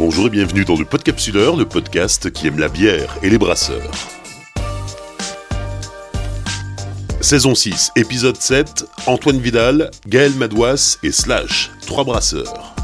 Bonjour et bienvenue dans le Podcapsuleur, le podcast qui aime la bière et les brasseurs. Saison 6, épisode 7, Antoine Vidal, Gaël Madouas et Slash, trois brasseurs.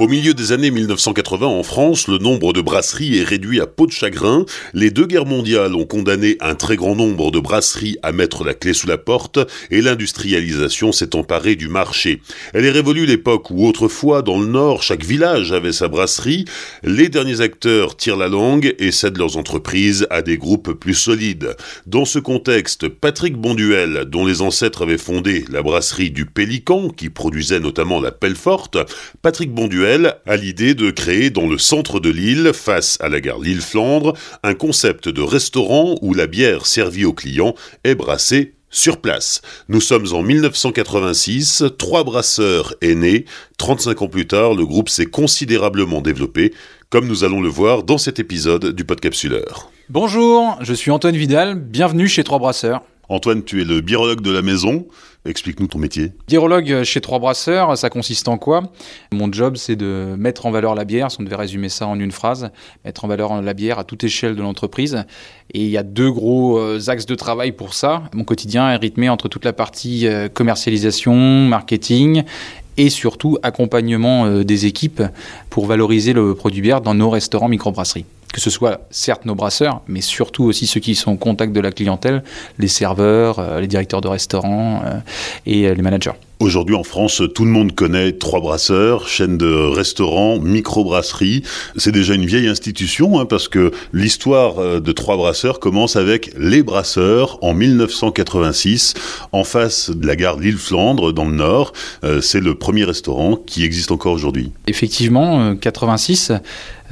Au milieu des années 1980 en France, le nombre de brasseries est réduit à peau de chagrin. Les deux guerres mondiales ont condamné un très grand nombre de brasseries à mettre la clé sous la porte et l'industrialisation s'est emparée du marché. Elle est révolue l'époque où autrefois dans le Nord chaque village avait sa brasserie. Les derniers acteurs tirent la langue et cèdent leurs entreprises à des groupes plus solides. Dans ce contexte, Patrick Bonduel, dont les ancêtres avaient fondé la brasserie du Pélican, qui produisait notamment la pelle forte, Patrick Bonduel a l'idée de créer dans le centre de l'île, face à la gare Lille-Flandre, un concept de restaurant où la bière servie aux clients est brassée sur place. Nous sommes en 1986, trois brasseurs est né. 35 ans plus tard, le groupe s'est considérablement développé, comme nous allons le voir dans cet épisode du Podcapsuleur. Bonjour, je suis Antoine Vidal, bienvenue chez Trois Brasseurs. Antoine, tu es le birologue de la maison. Explique-nous ton métier. Birologue chez Trois Brasseurs, ça consiste en quoi? Mon job, c'est de mettre en valeur la bière, si on devait résumer ça en une phrase, mettre en valeur la bière à toute échelle de l'entreprise. Et il y a deux gros euh, axes de travail pour ça. Mon quotidien est rythmé entre toute la partie euh, commercialisation, marketing et surtout accompagnement euh, des équipes pour valoriser le produit bière dans nos restaurants microbrasseries que ce soit certes nos brasseurs, mais surtout aussi ceux qui sont au contact de la clientèle, les serveurs, euh, les directeurs de restaurants euh, et les managers. Aujourd'hui en France, tout le monde connaît Trois Brasseurs, chaîne de restaurants, microbrasserie. C'est déjà une vieille institution hein, parce que l'histoire de Trois Brasseurs commence avec Les Brasseurs en 1986 en face de la gare Lille-Flandre dans le Nord. C'est le premier restaurant qui existe encore aujourd'hui. Effectivement, 86,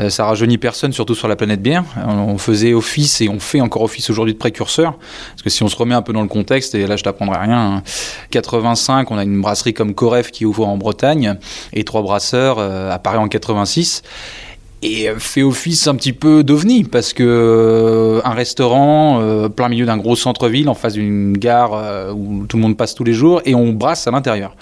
euh, ça rajeunit personne, surtout sur la planète bière. On faisait office et on fait encore office aujourd'hui de précurseur. Parce que si on se remet un peu dans le contexte, et là je t'apprendrai rien, 85, hein. on a une brasserie comme Coref qui ouvre en Bretagne, et Trois Brasseurs euh, apparaît en 86 et fait office un petit peu d'ovni parce que euh, un restaurant euh, plein milieu d'un gros centre-ville en face d'une gare euh, où tout le monde passe tous les jours et on brasse à l'intérieur.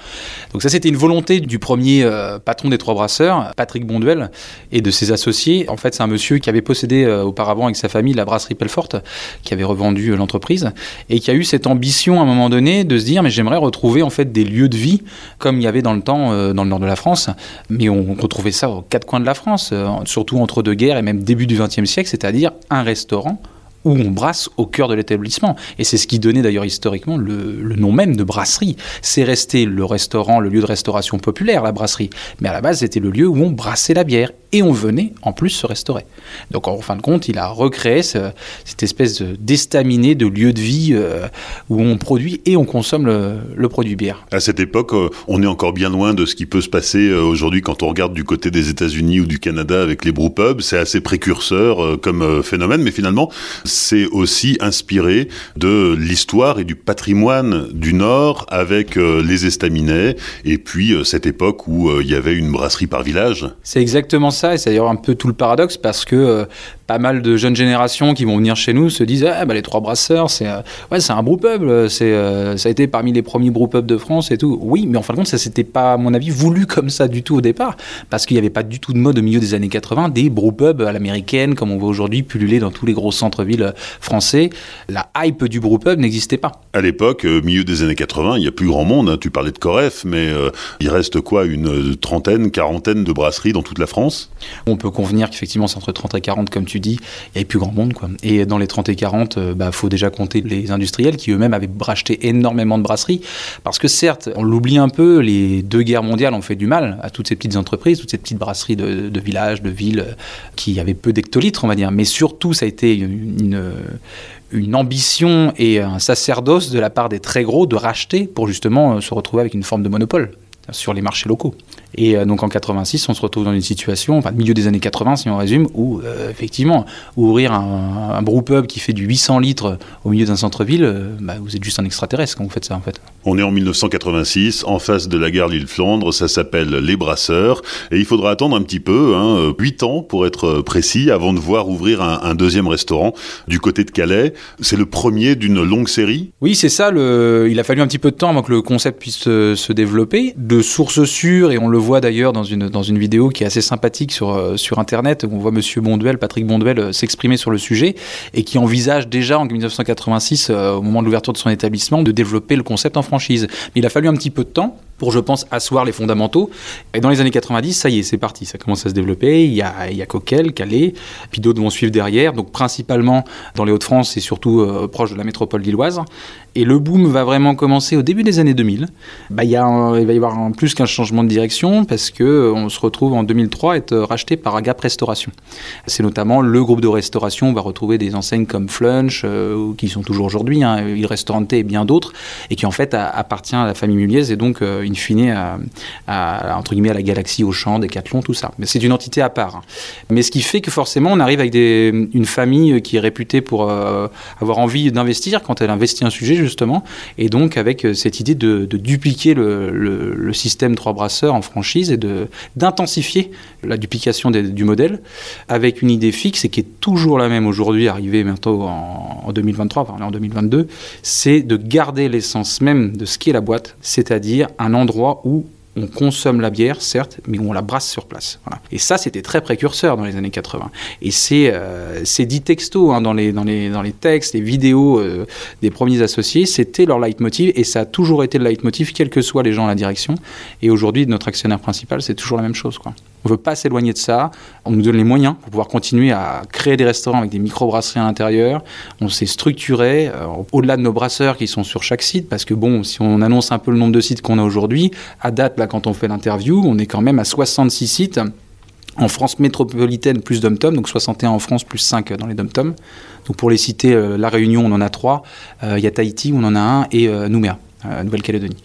Donc ça c'était une volonté du premier patron des trois brasseurs, Patrick Bonduel et de ses associés. En fait, c'est un monsieur qui avait possédé auparavant avec sa famille la brasserie Pelforte qui avait revendu l'entreprise et qui a eu cette ambition à un moment donné de se dire mais j'aimerais retrouver en fait des lieux de vie comme il y avait dans le temps dans le nord de la France, mais on retrouvait ça aux quatre coins de la France surtout entre deux guerres et même début du XXe siècle, c'est-à-dire un restaurant où on brasse au cœur de l'établissement. Et c'est ce qui donnait d'ailleurs historiquement le, nom même de brasserie. C'est resté le restaurant, le lieu de restauration populaire, la brasserie. Mais à la base, c'était le lieu où on brassait la bière et on venait en plus se restaurer. Donc en fin de compte, il a recréé cette espèce d'estaminet de lieu de vie euh, où on produit et on consomme le, produit bière. À cette époque, euh, on est encore bien loin de ce qui peut se passer euh, aujourd'hui quand on regarde du côté des États-Unis ou du Canada avec les brewpubs. C'est assez précurseur comme phénomène, mais finalement, c'est aussi inspiré de l'histoire et du patrimoine du Nord avec les estaminets et puis cette époque où il y avait une brasserie par village. C'est exactement ça et c'est d'ailleurs un peu tout le paradoxe parce que euh, pas mal de jeunes générations qui vont venir chez nous se disent ah, bah, les trois brasseurs c'est euh, ouais c'est un brewpub c'est euh, ça a été parmi les premiers brewpubs de France et tout. Oui mais en fin de compte ça c'était pas à mon avis voulu comme ça du tout au départ parce qu'il n'y avait pas du tout de mode au milieu des années 80 des brewpubs à l'américaine comme on voit aujourd'hui pulluler dans tous les gros centres-villes français. La hype du brewpub n'existait pas. À l'époque milieu des années 80 il y a plus grand monde hein. tu parlais de Coref mais il reste quoi une trentaine quarantaine de brasseries dans toute la France? On peut convenir qu'effectivement, c'est entre 30 et 40, comme tu il n'y avait plus grand monde. Et dans les 30 et 40, il bah, faut déjà compter les industriels qui eux-mêmes avaient racheté énormément de brasseries. Parce que certes, on l'oublie un peu, les deux guerres mondiales ont fait du mal à toutes ces petites entreprises, toutes ces petites brasseries de, villages, de villes, qui avaient peu d'hectolitres, on va dire. Mais surtout, ça a été une, une ambition et un sacerdoce de la part des très gros de racheter pour justement se retrouver avec une forme de monopole sur les marchés locaux. Et euh, donc en 86, on se retrouve dans une situation, enfin milieu des années 80 si on résume, où euh, effectivement, ouvrir un, un brewpub qui fait du 800 litres au milieu d'un centre-ville, euh, bah, vous êtes juste un extraterrestre quand vous faites ça en fait. On est en 1986, en face de la gare Lille-Flandre, ça s'appelle Les Brasseurs, et il faudra attendre un petit peu, hein, 8 ans pour être précis, avant de voir ouvrir un, deuxième restaurant du côté de Calais. C'est le premier d'une longue série? Oui, c'est ça, le... il a fallu un petit peu de temps avant que le concept puisse se développer. De sources sûres, et on le voit d'ailleurs dans une, dans une vidéo qui est assez sympathique sur, euh, sur Internet, où on voit Monsieur Bonduel, Patrick Bonduel, euh, s'exprimer sur le sujet et qui envisage déjà en 1986, euh, au moment de l'ouverture de son établissement, de développer le concept en franchise. Mais il a fallu un petit peu de temps pour, je pense, asseoir les fondamentaux. Et dans les années 90, ça y est, c'est parti, ça commence à se développer. Il y a, Coquel, Calais, puis d'autres vont suivre derrière, donc principalement dans les Hauts-de-France et surtout euh, proche de la métropole lilloise. Et le boom va vraiment commencer au début des années 2000. Bah, il, va y avoir plus qu'un changement de direction parce que euh, on se retrouve en 2003 être racheté par Agap Restauration. C'est notamment le groupe de restauration. On va retrouver des enseignes comme Flunch, euh, qui sont toujours aujourd'hui, hein, Il Restaurante et bien d'autres, et qui en fait appartient à la famille Muliez et donc euh, in fine à, à- entre guillemets à la galaxie Auchan, Decathlon, tout ça. Mais c'est une entité à part. Mais ce qui fait que forcément on arrive avec des, une famille qui est réputée pour euh, avoir envie d'investir quand elle investit un sujet justement, et donc avec euh, cette idée de, dupliquer le, système trois brasseurs en franchise et d'intensifier la duplication du modèle avec une idée fixe et qui est toujours la même aujourd'hui, arrivée bientôt en, en 2023, enfin en 2022, c'est de garder l'essence même de ce qu'est la boîte, c'est-à-dire un endroit où on consomme la bière, certes, mais où on la brasse sur place. Et ça, c'était très précurseur dans les années 80. Et c'est euh, c'est dit texto hein, dans, les, dans, les, dans les textes, les vidéos euh, des premiers associés, c'était leur leitmotiv et ça a toujours été le leitmotiv, quels que soient les gens à la direction. Et aujourd'hui, notre actionnaire principal, c'est toujours la même chose. Quoi. On ne veut pas s'éloigner de ça. On nous donne les moyens pour pouvoir continuer à créer des restaurants avec des micro-brasseries à l'intérieur. On s'est structuré euh, au-delà de nos brasseurs qui sont sur chaque site, parce que bon, si on annonce un peu le nombre de sites qu'on a aujourd'hui, à date, là, quand on fait l'interview, on est quand même à 66 sites. En France métropolitaine, plus dom-tom, donc 61 en France, plus 5 dans les dom-tom. Donc pour les citer, euh, La Réunion, on en a 3. Il y a Tahiti, on en a un, et euh, Nouméa. Euh, Nouvelle-Calédonie.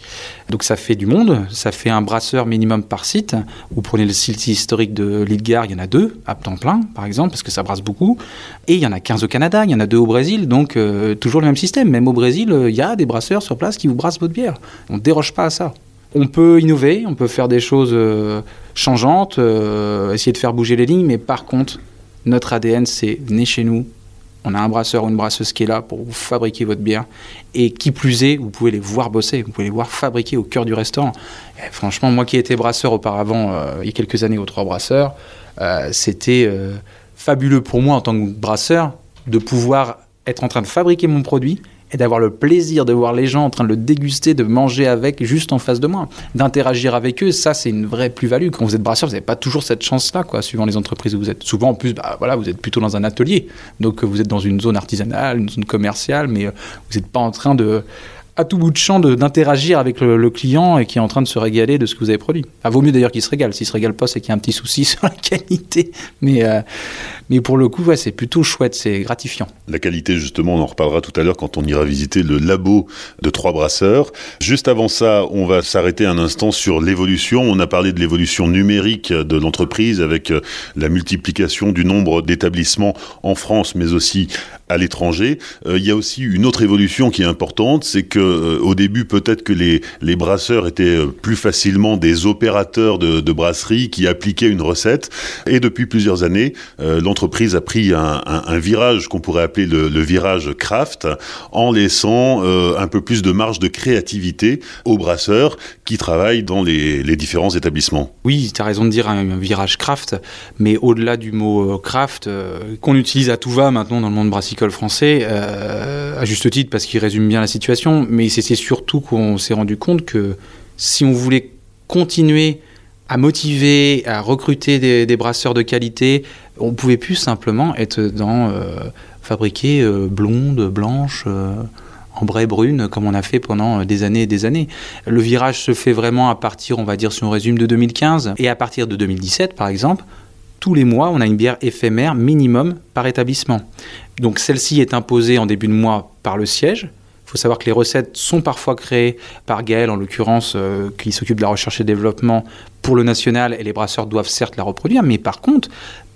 Donc ça fait du monde, ça fait un brasseur minimum par site. Vous prenez le site historique de l'île Gare, il y en a deux, à temps plein par exemple, parce que ça brasse beaucoup. Et il y en a 15 au Canada, il y en a deux au Brésil, donc euh, toujours le même système. Même au Brésil, euh, il y a des brasseurs sur place qui vous brassent votre bière. On ne déroge pas à ça. On peut innover, on peut faire des choses changeantes, essayer de faire bouger les lignes, mais par contre, notre ADN, c'est venez chez nous, on a un brasseur ou une brasseuse qui est là pour fabriquer votre bière. Et qui plus est, vous pouvez les voir bosser, vous pouvez les voir fabriquer au cœur du restaurant. Franchement, moi qui étais brasseur auparavant, euh, il y a quelques années aux Trois Brasseurs, euh, c'était euh, fabuleux pour moi en tant que brasseur de pouvoir être en train de fabriquer mon produit et d'avoir le plaisir de voir les gens en train de le déguster, de manger avec juste en face de moi, d'interagir avec eux, ça c'est une vraie plus-value. Quand vous êtes brasseur, vous n'avez pas toujours cette chance-là, quoi, suivant les entreprises où vous êtes. Souvent en plus, bah, voilà, vous êtes plutôt dans un atelier, donc euh, vous êtes dans une zone artisanale, une zone commerciale, mais euh, vous n'êtes pas en train de à tout bout de champ d'interagir avec le, client et qui est en train de se régaler de ce que vous avez produit. Ah, vaut mieux d'ailleurs qu'il se régale. S'il se régale pas, c'est qu'il y a un petit souci sur la qualité. Mais, euh, mais pour le coup, ouais, c'est plutôt chouette, c'est gratifiant. La qualité, justement, on en reparlera tout à l'heure quand on ira visiter le labo de Trois Brasseurs. Juste avant ça, on va s'arrêter un instant sur l'évolution. On a parlé de l'évolution numérique de l'entreprise avec euh, la multiplication du nombre d'établissements en France, mais aussi à l'étranger. Euh, il y a aussi une autre évolution qui est importante, c'est que euh, au début, peut-être que les, brasseurs étaient euh, plus facilement des opérateurs de, brasserie qui appliquaient une recette. Et depuis plusieurs années, euh, l'entreprise a pris un, virage qu'on pourrait appeler le, virage craft, en laissant un peu plus de marge de créativité aux brasseurs qui travaillent dans les, différents établissements. Oui, tu as raison de dire un, virage craft, mais au-delà du mot craft, qu'on utilise à tout va maintenant dans le monde brassicole français, à juste titre parce qu'il résume bien la situation, mais c'est surtout qu'on s'est rendu compte que si on voulait continuer à motiver, à recruter des, brasseurs de qualité, on pouvait plus simplement être dans euh, fabriquer euh, blonde, blanche. euh, ambrée brune comme on a fait pendant euh, des années et des années. Le virage se fait vraiment à partir, on va dire si on résume, de 2015 et à partir de 2017 par exemple. Tous les mois, on a une bière éphémère minimum par établissement. Donc celle-ci est imposée en début de mois par le siège. Il faut savoir que les recettes sont parfois créées par Gaël, en l'occurrence, euh, qui s'occupe de la recherche et développement pour le national, et les brasseurs doivent certes la reproduire, mais par contre,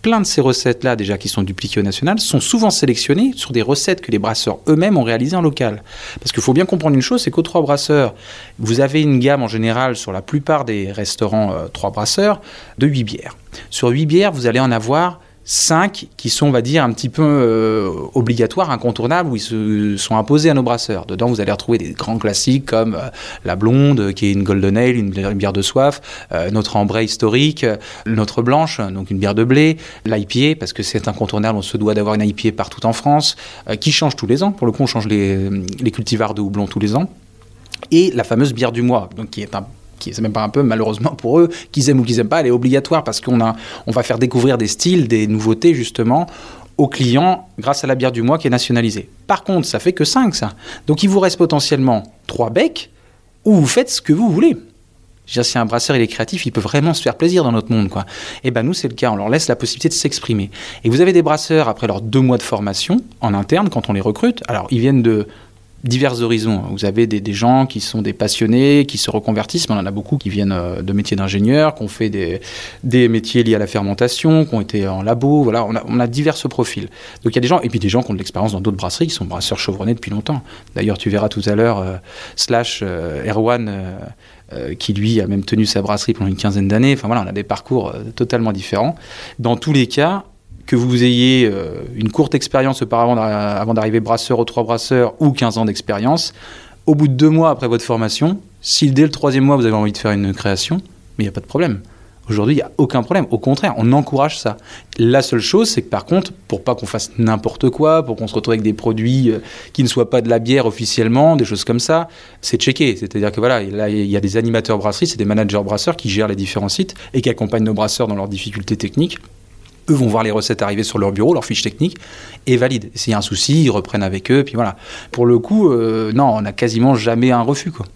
plein de ces recettes-là, déjà qui sont dupliquées au national, sont souvent sélectionnées sur des recettes que les brasseurs eux-mêmes ont réalisées en local. Parce qu'il faut bien comprendre une chose, c'est qu'aux trois brasseurs, vous avez une gamme en général sur la plupart des restaurants euh, trois brasseurs de 8 bières. Sur 8 bières, vous allez en avoir cinq qui sont, on va dire, un petit peu euh, obligatoires, incontournables, où ils se sont imposés à nos brasseurs. Dedans, vous allez retrouver des grands classiques comme euh, la blonde, qui est une golden ale, une, bière de soif, euh, notre ambrée historique, notre blanche, donc une bière de blé, l'IPA, parce que c'est incontournable, on se doit d'avoir une IPA partout en France, qui change tous les ans. Pour le coup, on change les, les cultivars de houblon tous les ans. Et la fameuse bière du mois, donc qui est un qui c'est même pas un peu malheureusement pour eux, qu'ils aiment ou qu'ils aiment pas, elle est obligatoire parce qu'on a, on va faire découvrir des styles, des nouveautés justement aux clients grâce à la bière du mois qui est nationalisée. Par contre, ça fait que 5 ça. Donc il vous reste potentiellement 3 becs où vous faites ce que vous voulez. Je si un brasseur il est créatif, il peut vraiment se faire plaisir dans notre monde. Quoi. Et eh ben nous, c'est le cas. On leur laisse la possibilité de s'exprimer. Et vous avez des brasseurs, après leurs deux mois de formation en interne, quand on les recrute, alors ils viennent de divers horizons. Vous avez des, gens qui sont des passionnés, qui se reconvertissent, mais on en a beaucoup qui viennent euh, de métiers d'ingénieur, qui ont fait des, métiers liés à la fermentation, qui ont été en labo. Voilà, on a, on a divers profils. Donc il y a des gens, et puis des gens qui ont de l'expérience dans d'autres brasseries, qui sont brasseurs chevronnés depuis longtemps. D'ailleurs, tu verras tout à l'heure, euh, Slash, euh, Erwan, qui lui a même tenu sa brasserie pendant une quinzaine d'années. Enfin voilà, on a des parcours totalement différents. Dans tous les cas, que vous ayez euh, une courte expérience auparavant avant d'arriver brasseur aux trois brasseurs ou 15 ans d'expérience, au bout de deux mois après votre formation, si dès le troisième mois vous avez envie de faire une création, mais il n'y a pas de problème. Aujourd'hui, il n'y a aucun problème. Au contraire, on encourage ça. La seule chose, c'est que par contre, pour pas qu'on fasse n'importe quoi, pour qu'on se retrouve avec des produits euh, qui ne soient pas de la bière officiellement, des choses comme ça, c'est checké. C'est-à-dire que voilà, là, il y a des animateurs brasseries, c'est des managers brasseurs qui gèrent les différents sites et qui accompagnent nos brasseurs dans leurs difficultés techniques eux vont voir les recettes arriver sur leur bureau, leur fiche technique, et valident. S'il y a un souci, ils reprennent avec eux, puis voilà. Pour le coup, euh, non, on n'a quasiment jamais un refus. Quoi.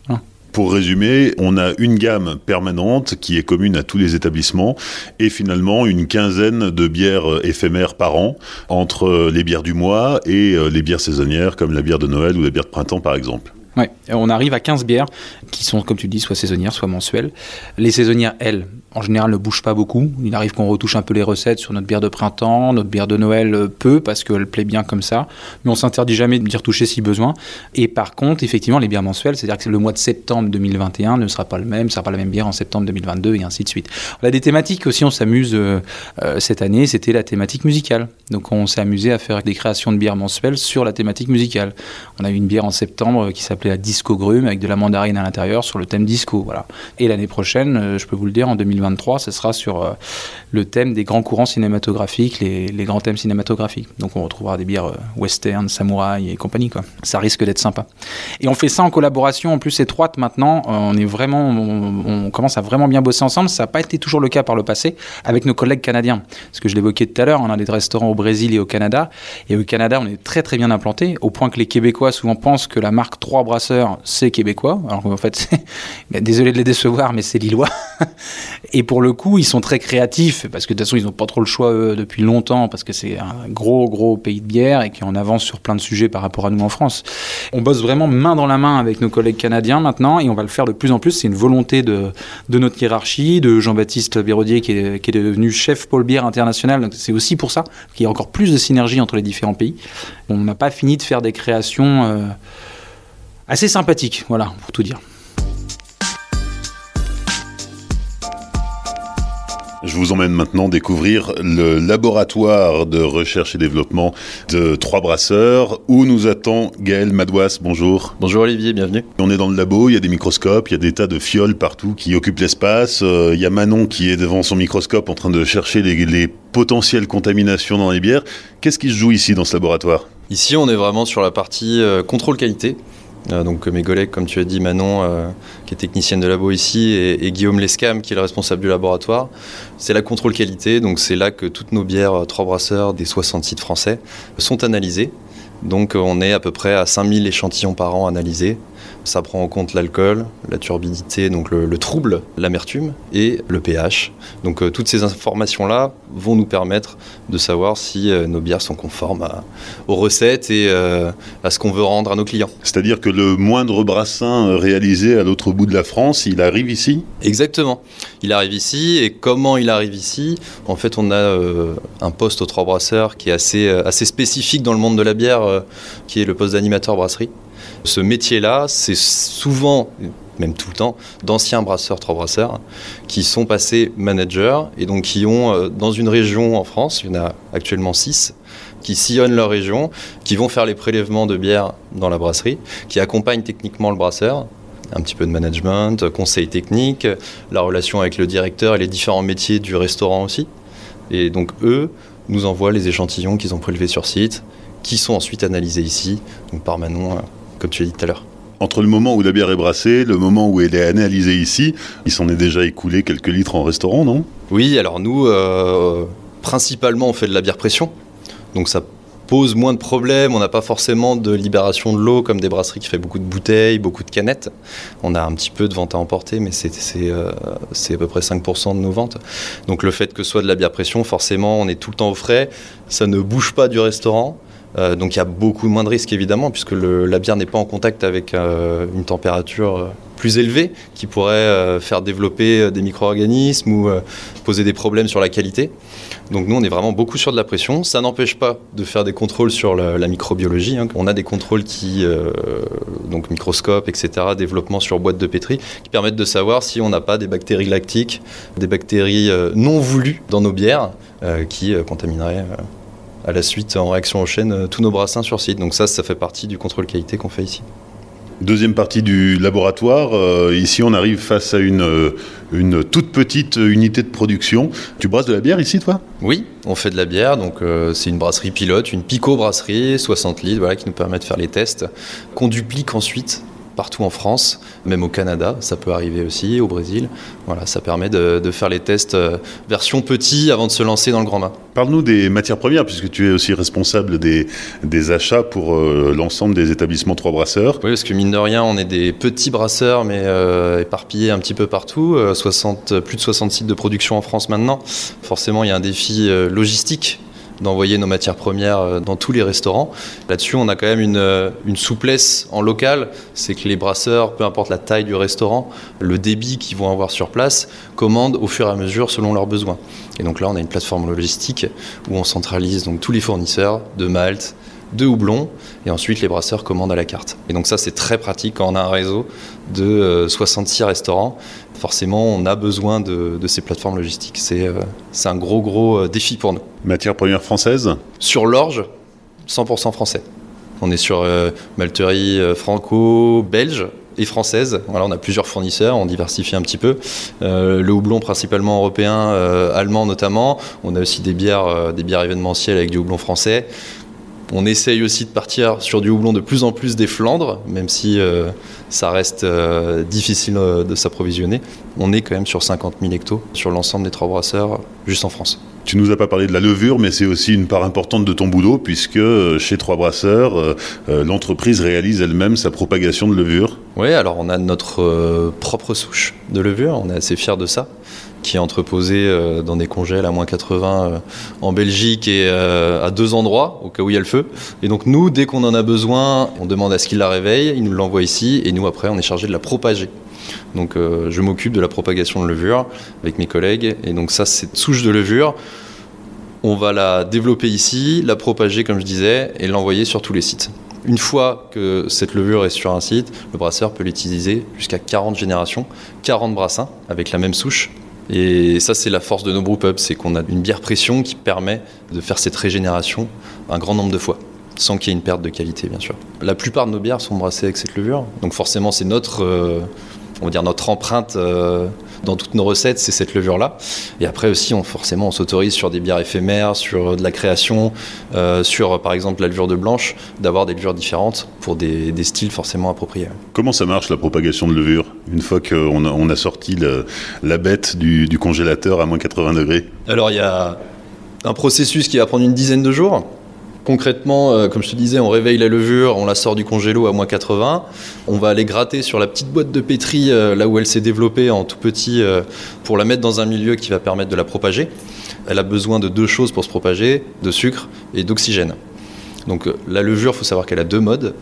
Pour résumer, on a une gamme permanente qui est commune à tous les établissements et finalement une quinzaine de bières éphémères par an entre les bières du mois et euh, les bières saisonnières comme la bière de Noël ou la bière de printemps par exemple. Ouais, on arrive à 15 bières qui sont, comme tu dis, soit saisonnières, soit mensuelles. Les saisonnières, elles, en général, ne bougent pas beaucoup. Il arrive qu'on retouche un peu les recettes sur notre bière de printemps, notre bière de Noël euh, peu, parce qu'elle plaît bien comme ça. Mais on s'interdit jamais d'y retoucher si besoin. Et par contre, effectivement, les bières mensuelles, c'est-à-dire que le mois de septembre 2021 ne sera pas le même, ne sera pas la même bière en septembre 2022 et ainsi de suite. On a des thématiques aussi, on s'amuse euh, euh, cette année, c'était la thématique musicale. Donc on s'est amusé à faire des créations de bières mensuelles sur la thématique musicale. On a eu une bière en septembre qui s'appelait la Disco Grume, avec de la mandarine à l'intérieur sur le thème disco. Voilà. Et l'année prochaine, euh, je peux vous le dire, en 2023, ce sera sur euh, le thème des grands courants cinématographiques, les, grands thèmes cinématographiques. Donc on retrouvera des bières euh, western, samouraï et compagnie. Quoi. Ça risque d'être sympa. Et on fait ça en collaboration en plus étroite maintenant. on est vraiment, on, commence à vraiment bien bosser ensemble. Ça n'a pas été toujours le cas par le passé avec nos collègues canadiens. Parce que je l'évoquais tout à l'heure, on a des restaurants au Brésil et au Canada. Et au Canada, on est très très bien implanté, au point que les Québécois souvent pensent que la marque 3 c'est québécois. Alors en fait, désolé de les décevoir, mais c'est lillois. Et pour le coup, ils sont très créatifs, parce que de toute façon, ils n'ont pas trop le choix depuis longtemps, parce que c'est un gros, gros pays de bière et qui en avance sur plein de sujets par rapport à nous en France. On bosse vraiment main dans la main avec nos collègues canadiens maintenant, et on va le faire de plus en plus. C'est une volonté de, notre hiérarchie, de Jean-Baptiste Bérodier, qui est, devenu chef pôle bière international. Donc c'est aussi pour ça qu'il y a encore plus de synergie entre les différents pays. On n'a pas fini de faire des créations. Euh, assez sympathiques, voilà, pour tout dire. Je vous emmène maintenant découvrir le laboratoire de recherche et développement de Trois Brasseurs où nous attend Gaël Madouas. Bonjour. Bonjour Olivier, bienvenue. On est dans le labo, il y a des microscopes, il y a des tas de fioles partout qui occupent l'espace. Euh, il y a Manon qui est devant son microscope en train de chercher les, potentielles contaminations dans les bières. Qu'est-ce qui se joue ici dans ce laboratoire? Ici, on est vraiment sur la partie euh, contrôle qualité. Euh, donc mes collègues, comme tu as dit, Manon, euh, qui est technicienne de labo ici, et, Guillaume Lescam, qui est le responsable du laboratoire. C'est la contrôle qualité, donc c'est là que toutes nos bières euh, trois brasseurs des 60 sites français sont analysées. Donc on est à peu près à 5000 échantillons par an analysés ça prend en compte l'alcool, la turbidité, donc le, trouble, l'amertume et le pH. Donc euh, toutes ces informations-là vont nous permettre de savoir si euh, nos bières sont conformes aux recettes et euh, à ce qu'on veut rendre à nos clients. C'est-à-dire que le moindre brassin réalisé à l'autre bout de la France, il arrive ici? Exactement. Il arrive ici et comment il arrive ici? En fait, on a un poste aux trois brasseurs qui est assez, assez spécifique dans le monde de la bière, qui est le poste d'animateur brasserie. Ce métier-là, c'est souvent même tout le temps, d'anciens brasseurs, trois brasseurs, qui sont passés managers et donc qui ont, euh, dans une région en France, il y en a actuellement six, qui sillonnent leur région, qui vont faire les prélèvements de bière dans la brasserie, qui accompagnent techniquement le brasseur, un petit peu de management, conseil technique, la relation avec le directeur et les différents métiers du restaurant aussi. Et donc eux nous envoient les échantillons qu'ils ont prélevés sur site, qui sont ensuite analysés ici, donc par Manon, euh, comme tu l'as dit tout à l'heure. Entre le moment où la bière est brassée, le moment où elle est analysée ici, il s'en est déjà écoulé quelques litres en restaurant, non? Oui, alors nous, euh, principalement, on fait de la bière pression. Donc ça pose moins de problèmes. On n'a pas forcément de libération de l'eau comme des brasseries qui font beaucoup de bouteilles, beaucoup de canettes. On a un petit peu de vente à emporter, mais c'est euh, à peu près 5% de nos ventes. Donc le fait que ce soit de la bière pression, forcément, on est tout le temps au frais. Ça ne bouge pas du restaurant. Euh, donc il y a beaucoup moins de risques évidemment, puisque la bière n'est pas en contact avec euh, une température euh, plus élevée qui pourrait faire développer des micro-organismes ou poser des problèmes sur la qualité. Donc nous on est vraiment beaucoup sur de la pression. Ça n'empêche pas de faire des contrôles sur la, microbiologie. Hein. On a des contrôles qui, donc microscope, etc., développement sur boîte de pétri, qui permettent de savoir si on n'a pas des bactéries lactiques, des bactéries non voulues dans nos bières qui contamineraient à la suite, en réaction aux chaînes, euh, tous nos brassins sur site. Donc ça, ça fait partie du contrôle qualité qu'on fait ici. Deuxième partie du laboratoire. Euh, ici, on arrive face à une, euh, une toute petite unité de production. Tu brasses de la bière ici, toi? Oui, on fait de la bière. Donc, c'est une brasserie pilote, une Pico brasserie, 60 litres, voilà, qui nous permet de faire les tests, qu'on duplique ensuite partout en France, même au Canada, ça peut arriver aussi, au Brésil. Voilà, ça permet de, faire les tests euh, version petit avant de se lancer dans le grand bain. Parle-nous des matières premières, puisque tu es aussi responsable des, des achats pour euh, l'ensemble des établissements Trois Brasseurs. Oui, parce que mine de rien, on est des petits brasseurs, mais euh, éparpillés un petit peu partout. 60, plus de 60 sites de production en France maintenant. Forcément, il y a un défi logistique d'envoyer nos matières premières euh, dans tous les restaurants. Là-dessus, on a quand même une, euh, une souplesse en local, c'est que les brasseurs, peu importe la taille du restaurant, le débit qu'ils vont avoir sur place, commandent au fur et à mesure selon leurs besoins. Et donc là, on a une plateforme logistique où on centralise donc tous les fournisseurs de malt, de houblon, et ensuite les brasseurs commandent à la carte. Et donc ça, c'est très pratique quand on a un réseau de 66 euh, restaurants forcément, on a besoin de, ces plateformes logistiques. Euh, c'est un gros, gros euh, défi pour nous. Matière première française? Sur l'orge, 100% français. On est sur euh, malterie franco-belge et française. Voilà, on a plusieurs fournisseurs, on diversifie un petit peu. le houblon principalement européen, allemand notamment. On a aussi des bières, des bières événementielles avec du houblon français. On essaye aussi de partir sur du houblon de plus en plus des Flandres, même si euh, ça reste euh, difficile euh, de s'approvisionner. On est quand même sur 50 000 hectos sur l'ensemble des trois brasseurs, juste en France. Tu nous as pas parlé de la levure, mais c'est aussi une part importante de ton boulot, puisque chez Trois Brasseurs, l'entreprise réalise elle-même sa propagation de levure. Oui, alors on a notre propre souche de levure, on est assez fiers de ça qui est entreposé euh, dans des congèles à moins 80 euh, en Belgique et euh, à deux endroits, au cas où il y a le feu. Et donc nous, dès qu'on en a besoin, on demande à ce qu'il la réveille, il nous l'envoie ici, et nous après, on est chargé de la propager. Donc je m'occupe de la propagation de levure avec mes collègues, et donc ça, cette souche de levure, on va la développer ici, la propager comme je disais, et l'envoyer sur tous les sites. Une fois que cette levure est sur un site, le brasseur peut l'utiliser jusqu'à 40 générations, 40 brassins avec la même souche et ça, c'est la force de nos brewpubs, c'est qu'on a une bière pression qui permet de faire cette régénération un grand nombre de fois, sans qu'il y ait une perte de qualité, bien sûr. La plupart de nos bières sont brassées avec cette levure, donc forcément, c'est notre, euh, on va notre empreinte euh, dans toutes nos recettes, c'est cette levure-là. Et après aussi, on, forcément, on s'autorise sur des bières éphémères, sur de la création, euh, sur par exemple la levure de blanche, d'avoir des levures différentes pour des, styles forcément appropriés. Comment ça marche la propagation de levure une fois qu'on a, on a sorti la bête du, du congélateur à moins 80 degrés? Alors il y a un processus qui va prendre une dizaine de jours. Concrètement, euh, comme je te disais, on réveille la levure, on la sort du congélo à moins 80. On va aller gratter sur la petite boîte de pétri, euh, là où elle s'est développée en tout petit, euh, pour la mettre dans un milieu qui va permettre de la propager. Elle a besoin de deux choses pour se propager, de sucre et d'oxygène. Donc la levure, il faut savoir qu'elle a deux modes.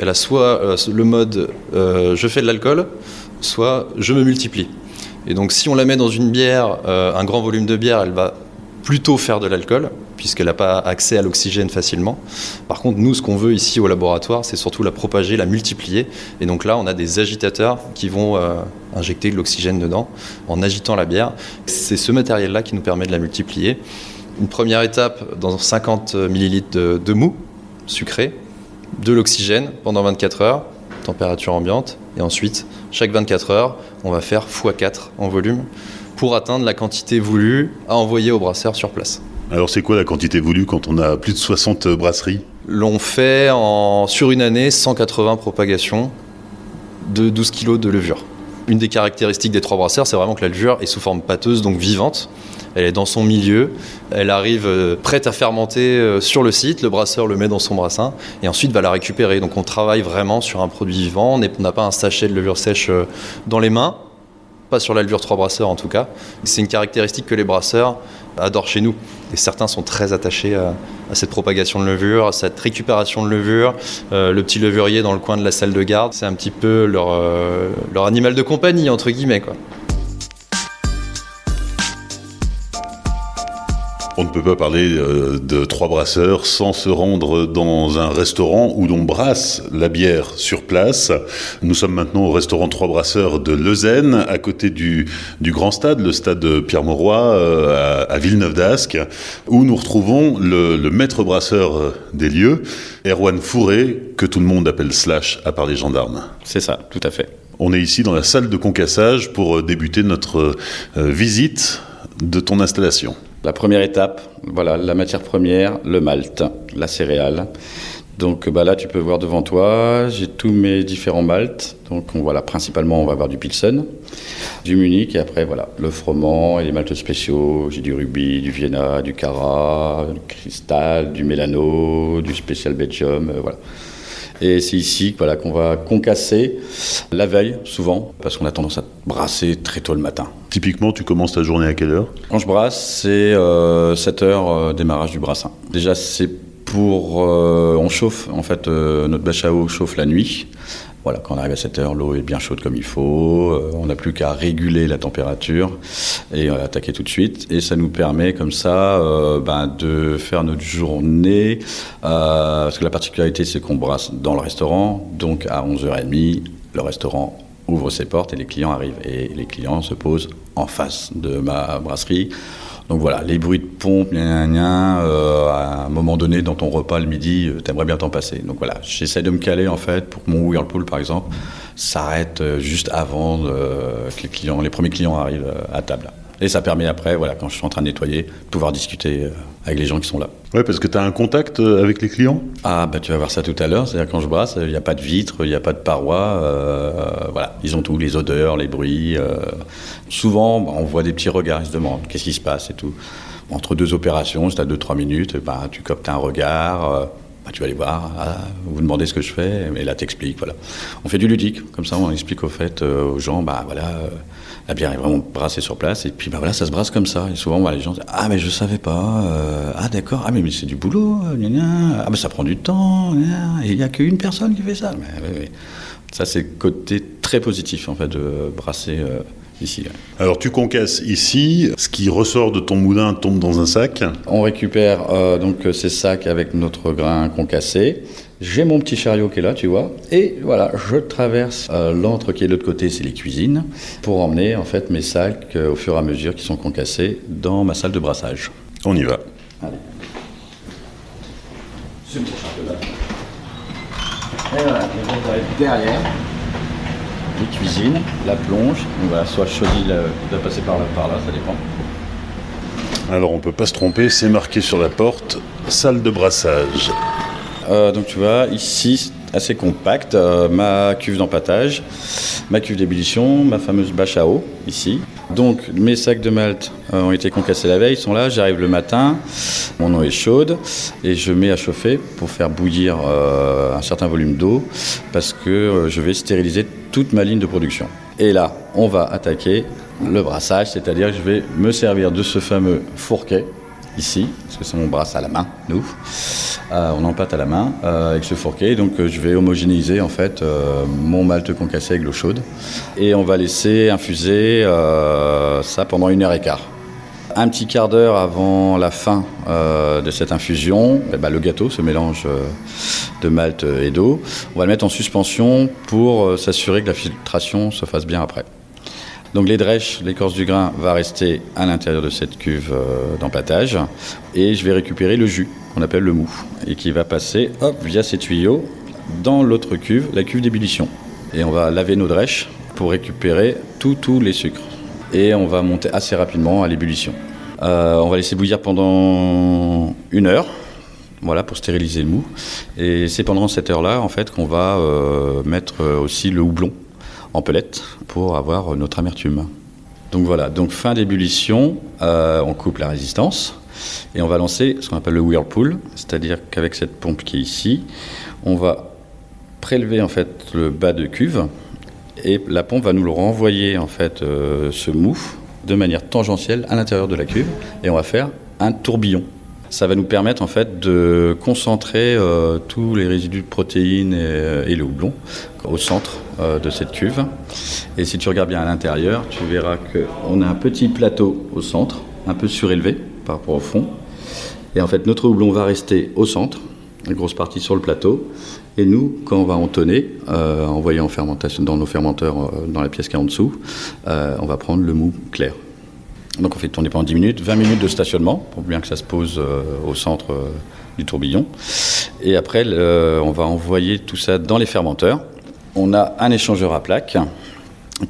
Elle a soit le mode je fais de l'alcool, soit je me multiplie. Et donc si on la met dans une bière, un grand volume de bière, elle va plutôt faire de l'alcool, puisqu'elle n'a pas accès à l'oxygène facilement. Par contre, nous, ce qu'on veut ici au laboratoire, c'est surtout la propager, la multiplier. Et donc là, on a des agitateurs qui vont euh, injecter de l'oxygène dedans en agitant la bière. C'est ce matériel-là qui nous permet de la multiplier. Une première étape dans 50 ml de, de mou sucré, de l'oxygène pendant 24 heures, température ambiante, et ensuite, chaque 24 heures, on va faire x4 en volume pour atteindre la quantité voulue à envoyer au brasseur sur place. Alors c'est quoi la quantité voulue quand on a plus de 60 brasseries? L'on fait en, sur une année 180 propagations de 12 kg de levure. Une des caractéristiques des trois brasseurs, c'est vraiment que la levure est sous forme pâteuse, donc vivante. Elle est dans son milieu, elle arrive euh, prête à fermenter euh, sur le site, le brasseur le met dans son brassin et ensuite va la récupérer. Donc on travaille vraiment sur un produit vivant, on n'a pas un sachet de levure sèche euh, dans les mains, pas sur la levure 3 brasseurs en tout cas. C'est une caractéristique que les brasseurs adorent chez nous. Et certains sont très attachés à, cette propagation de levure, à cette récupération de levure. Euh, le petit levurier dans le coin de la salle de garde, c'est un petit peu leur, euh, leur animal de compagnie, entre guillemets. Quoi. On ne peut pas parler euh, de trois brasseurs sans se rendre dans un restaurant où l'on brasse la bière sur place. Nous sommes maintenant au restaurant Trois Brasseurs de Leuzen, à côté du, du grand stade, le stade Pierre-Mauroy euh, à, Villeneuve d'Ascq, où nous retrouvons le, le, maître brasseur euh, des lieux, Erwan Fourré, que tout le monde appelle Slash à part les gendarmes. C'est ça, tout à fait. On est ici dans la salle de concassage pour débuter notre visite de ton installation. La première étape, voilà, la matière première, le malt, la céréale. Donc bah là, tu peux voir devant toi, j'ai tous mes différents malts. Donc on, voilà, principalement, on va avoir du Pilsen, du Munich, et après, voilà, le froment et les maltes spéciaux. J'ai du Ruby, du Vienna, du Cara, du Cristal, du Mélano, du Special Belgium, euh, voilà. Et c'est ici voilà, qu'on va concasser la veille, souvent, parce qu'on a tendance à brasser très tôt le matin. Typiquement, tu commences ta journée à quelle heure? Quand je brasse, c'est euh, 7 heures euh, démarrage du brassin. Déjà, c'est pour. Euh, on chauffe, en fait, euh, notre bâche à eau chauffe la nuit. Quand on arrive à 7 heures, l'eau est bien chaude comme il faut. Euh, on n'a plus qu'à réguler la température et euh, attaquer tout de suite. Et ça nous permet comme ça euh, ben, de faire notre journée. parce que la particularité, c'est qu'on brasse dans le restaurant. Donc à 11h30, le restaurant ouvre ses portes et les clients arrivent. Et les clients se posent en face de ma brasserie. Donc voilà, les bruits de pompe, gna, gna, euh, à un moment donné dans ton repas le midi, euh, t'aimerais bien t'en passer. Donc voilà, j'essaie de me caler en fait pour que mon Whirlpool par exemple s'arrête euh, juste avant euh, que les, clients, les premiers clients arrivent à table. Et ça permet après, voilà, quand je suis en train de nettoyer, de pouvoir discuter euh, avec les gens qui sont là. Ouais, parce que tu as un contact euh, avec les clients? Ah, bah tu vas voir ça tout à l'heure. C'est-à-dire quand je brasse, il n'y a pas de vitre, il n'y a pas de paroi. Euh, voilà, ils ont tout, les odeurs, les bruits. Euh. Souvent, bah, on voit des petits regards, ils se demandent qu'est-ce qui se passe et tout. Entre deux opérations, c'est à 2-3 minutes, bah, tu coptes un regard. Euh, bah, tu vas aller voir, ah, vous demandez ce que je fais, et là t'expliques, voilà. On fait du ludique, comme ça on explique au fait aux gens, bah voilà, la bière est vraiment brassée sur place, et puis bah voilà, ça se brasse comme ça. Et souvent bah, les gens disent, ah mais je savais pas, euh, ah d'accord, ah mais, mais c'est du boulot, gna, gna. ah mais ça prend du temps, gna, et il n'y a qu'une personne qui fait ça. Mais. Ça c'est le côté très positif en fait de brasser euh, ici. Alors tu concasses ici, ce qui ressort de ton moulin tombe dans un sac. On récupère euh, donc ces sacs avec notre grain concassé. J'ai mon petit chariot qui est là, tu vois, et voilà, je traverse euh, l'antre qui est de l'autre côté, c'est les cuisines, pour emmener en fait mes sacs euh, au fur et à mesure qui sont concassés dans ma salle de brassage. On y va. Allez. Ce petit chariot là. Et voilà, être derrière les cuisines, la plonge, donc voilà, soit Chaudy doit passer par là, par là, ça dépend. Alors on peut pas se tromper, c'est marqué sur la porte, salle de brassage. Euh, donc tu vois, ici, assez compact, euh, ma cuve d'empattage, ma cuve d'ébullition, ma fameuse bâche à eau, ici. Donc mes sacs de malt euh, ont été concassés la veille, ils sont là, j'arrive le matin, mon eau est chaude et je mets à chauffer pour faire bouillir un certain volume d'eau parce que je vais stériliser toute ma ligne de production. Et là, on va attaquer le brassage, c'est-à-dire que je vais me servir de ce fameux fourquet ici, parce que c'est mon brasse à la main, nous. Euh, on empâte à la main euh, avec ce fourquet. Donc euh, je vais homogénéiser en fait mon malt concassé avec l'eau chaude. Et on va laisser infuser ça pendant une heure et quart. un petit quart d'heure avant la fin de cette infusion, eh ben, le gâteau, ce mélange de malt et d'eau, on va le mettre en suspension pour s'assurer que la filtration se fasse bien après. Donc les drèches, l'écorce du grain va rester à l'intérieur de cette cuve d'empâtage et je vais récupérer le jus qu'on appelle le mou et qui va passer hop, via ces tuyaux dans l'autre cuve, la cuve d'ébullition. Et on va laver nos drèches pour récupérer tous les sucres. Et on va monter assez rapidement à l'ébullition. Euh, on va laisser bouillir pendant une heure, voilà, pour stériliser le mou. Et c'est pendant cette heure-là, en fait, qu'on va euh, mettre aussi le houblon en pelette pour avoir notre amertume. Donc voilà, donc fin d'ébullition, euh, on coupe la résistance et on va lancer ce qu'on appelle le whirlpool, c'est-à-dire qu'avec cette pompe qui est ici, on va prélever en fait le bas de cuve et la pompe va nous le renvoyer en fait euh, ce mou de manière tangentielle à l'intérieur de la cuve et on va faire un tourbillon. Ça va nous permettre en fait de concentrer euh, tous les résidus de protéines et, le houblon au centre euh, de cette cuve. Et si tu regardes bien à l'intérieur, tu verras qu'on a un petit plateau au centre, un peu surélevé par rapport au fond. Et en fait, notre houblon va rester au centre, une grosse partie sur le plateau. Et nous, quand on va entonner, euh, envoyer en fermentation dans nos fermenteurs, euh, dans la pièce qui est en dessous, euh, on va prendre le mou clair. Donc on fait tourner pendant 10 minutes, 20 minutes de stationnement, pour bien que ça se pose au centre du tourbillon. Et après, on va envoyer tout ça dans les fermenteurs. On a un échangeur à plaques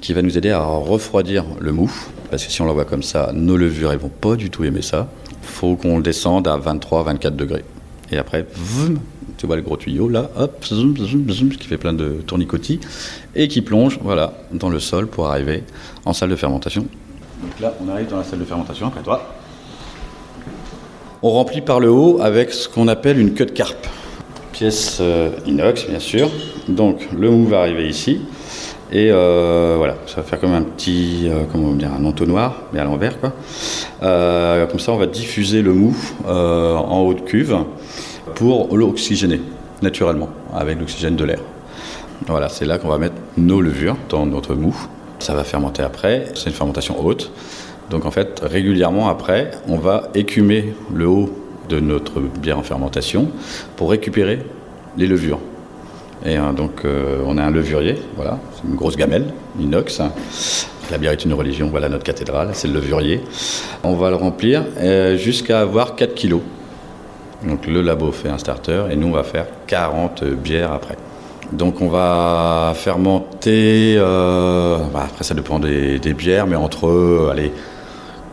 qui va nous aider à refroidir le mou. Parce que si on l'envoie comme ça, nos levures, elles vont pas du tout aimer ça. Il faut qu'on le descende à 23-24 degrés. Et après, tu vois le gros tuyau là, hop, qui fait plein de tournicotis, et qui plonge, voilà, dans le sol pour arriver en salle de fermentation. Donc là, on arrive dans la salle de fermentation, après toi. On remplit par le haut avec ce qu'on appelle une queue de carpe. Pièce euh, inox, bien sûr. Donc le mou va arriver ici. Et euh, voilà, ça va faire comme un petit, euh, dire, un entonnoir, mais à l'envers, quoi. Comme ça, on va diffuser le mou en haut de cuve pour l'oxygéner naturellement avec l'oxygène de l'air. Voilà, c'est là qu'on va mettre nos levures dans notre mou. Ça va fermenter après. C'est une fermentation haute. Donc en fait, régulièrement après, on va écumer le haut de notre bière en fermentation pour récupérer les levures. Et euh, donc, euh, on a un levurier, voilà, c'est une grosse gamelle, inox. La bière est une religion, voilà notre cathédrale, c'est le levurier. On va le remplir euh, jusqu'à avoir 4 kilos. Donc, le labo fait un starter et nous, on va faire 40 bières après. Donc, on va fermenter, bah, après, ça dépend des, bières, mais entre, allez,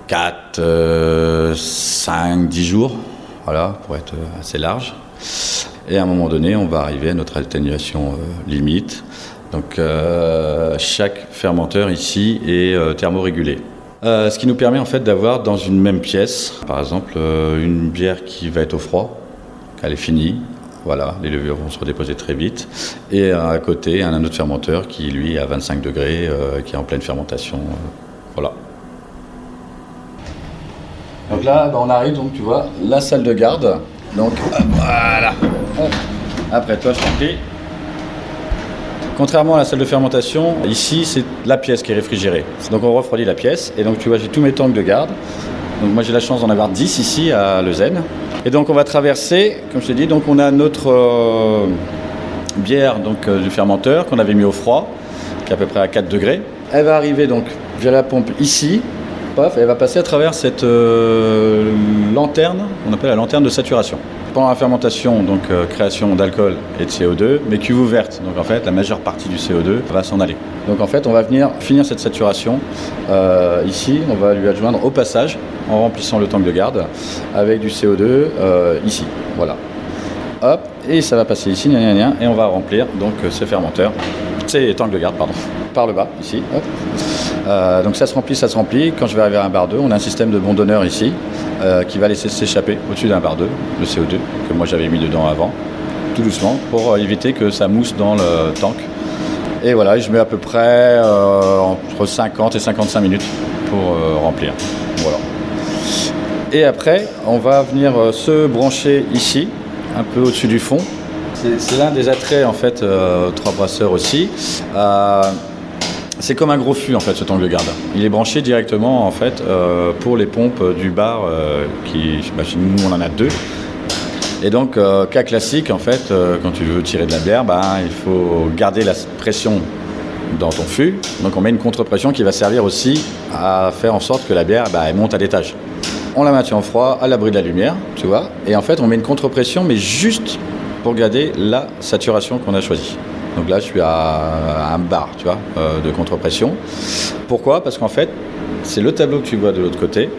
4, 5, 10 jours, voilà, pour être assez large. Et à un moment donné, on va arriver à notre atténuation euh, limite. Donc euh, chaque fermenteur ici est euh, thermorégulé. ce qui nous permet en fait d'avoir dans une même pièce, par exemple, une bière qui va être au froid, elle est finie, voilà, les levures vont se redéposer très vite. Et à côté, un autre fermenteur qui, lui, est à 25 degrés, qui est en pleine fermentation. voilà. Donc là, bah, on arrive, donc tu vois, la salle de garde. Donc voilà. Après toi, je t'en prie. Contrairement à la salle de fermentation, ici c'est la pièce qui est réfrigérée. Donc on refroidit la pièce et donc tu vois j'ai tous mes tanks de garde. Donc moi j'ai la chance d'en avoir 10 ici à Lezen. Et donc on va traverser, comme je t'ai dit, donc on a notre euh, bière donc, euh, du fermenteur qu'on avait mis au froid, qui est à peu près à 4 degrés. Elle va arriver donc via la pompe ici, paf, elle va passer à travers cette euh, lanterne, on appelle la lanterne de saturation pendant la fermentation, donc création d'alcool et de CO2, mais cuve ouverte. Donc en fait, la majeure partie du CO2 va s'en aller. Donc en fait, on va venir finir cette saturation euh, ici. On va lui adjoindre au passage, en remplissant le tank de garde, avec du CO2 euh, ici. Voilà. Hop, et ça va passer ici, et on va remplir donc ce fermenteur, ces tanks de garde, pardon, par le bas ici. donc ça se remplit, ça se remplit. Quand je vais arriver à un bar 2, on a un système de bon donneur ici euh, qui va laisser s'échapper au-dessus d'un bar 2, le CO2, que moi j'avais mis dedans avant, tout doucement, pour euh, éviter que ça mousse dans le tank. Et voilà, je mets à peu près euh, entre 50 et 55 minutes pour remplir. Voilà. Et après, on va venir se brancher ici, un peu au-dessus du fond. C'est l'un des attraits en fait, trois brasseurs aussi c'est comme un gros fût en fait ce tank de garde. Il est branché directement en fait euh, pour les pompes du bar euh, qui, bah, nous on en a deux. Et donc euh, cas classique en fait quand tu veux tirer de la bière, bah, il faut garder la pression dans ton fût. Donc on met une contre-pression qui va servir aussi à faire en sorte que la bière bah, monte à l'étage. On la maintient en froid à l'abri de la lumière, tu vois. Et en fait on met une contre-pression mais juste pour garder la saturation qu'on a choisie. Donc là, je suis à un bar, tu vois, euh, de contre-pression. Pourquoi? Parce qu'en fait, c'est le tableau que tu vois de l'autre côté.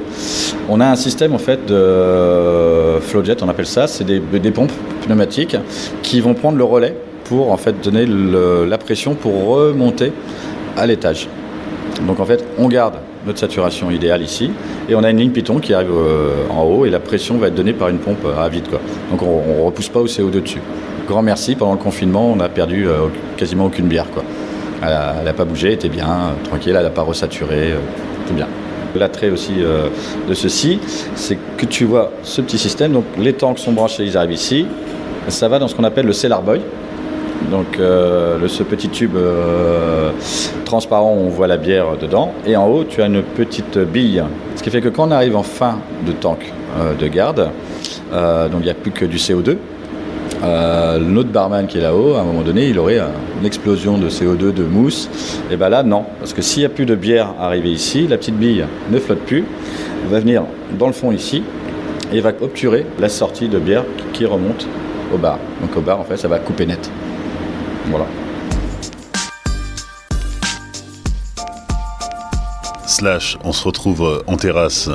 On a un système en fait de flowjet, on appelle ça. C'est des, pompes pneumatiques qui vont prendre le relais pour en fait donner la pression pour remonter à l'étage. Donc en fait, on garde notre saturation idéale ici et on a une ligne Python qui arrive euh, en haut et la pression va être donnée par une pompe à vide. Donc on ne repousse pas au CO2 dessus grand merci. Pendant le confinement, on a perdu euh, quasiment aucune bière. Quoi. Elle n'a pas bougé, elle était bien, euh, tranquille, elle n'a pas resaturé, euh, tout bien. L'attrait aussi de ceci, c'est que tu vois ce petit système, donc les tanks sont branchés, ils arrivent ici, ça va dans ce qu'on appelle le cellar boy. Donc ce petit tube transparent où on voit la bière dedans. Et en haut, tu as une petite bille. Ce qui fait que quand on arrive en fin de tank de garde, donc il n'y a plus que du CO2, euh, L'autre barman qui est là-haut, à un moment donné, il aurait une explosion de CO2, de mousse. Et bien là, non. Parce que s'il n'y a plus de bière arrivée ici, la petite bille ne flotte plus. Va venir dans le fond ici et va obturer la sortie de bière qui remonte au bar. Donc au bar, en fait, ça va couper net. Voilà. Slash, on se retrouve en terrasse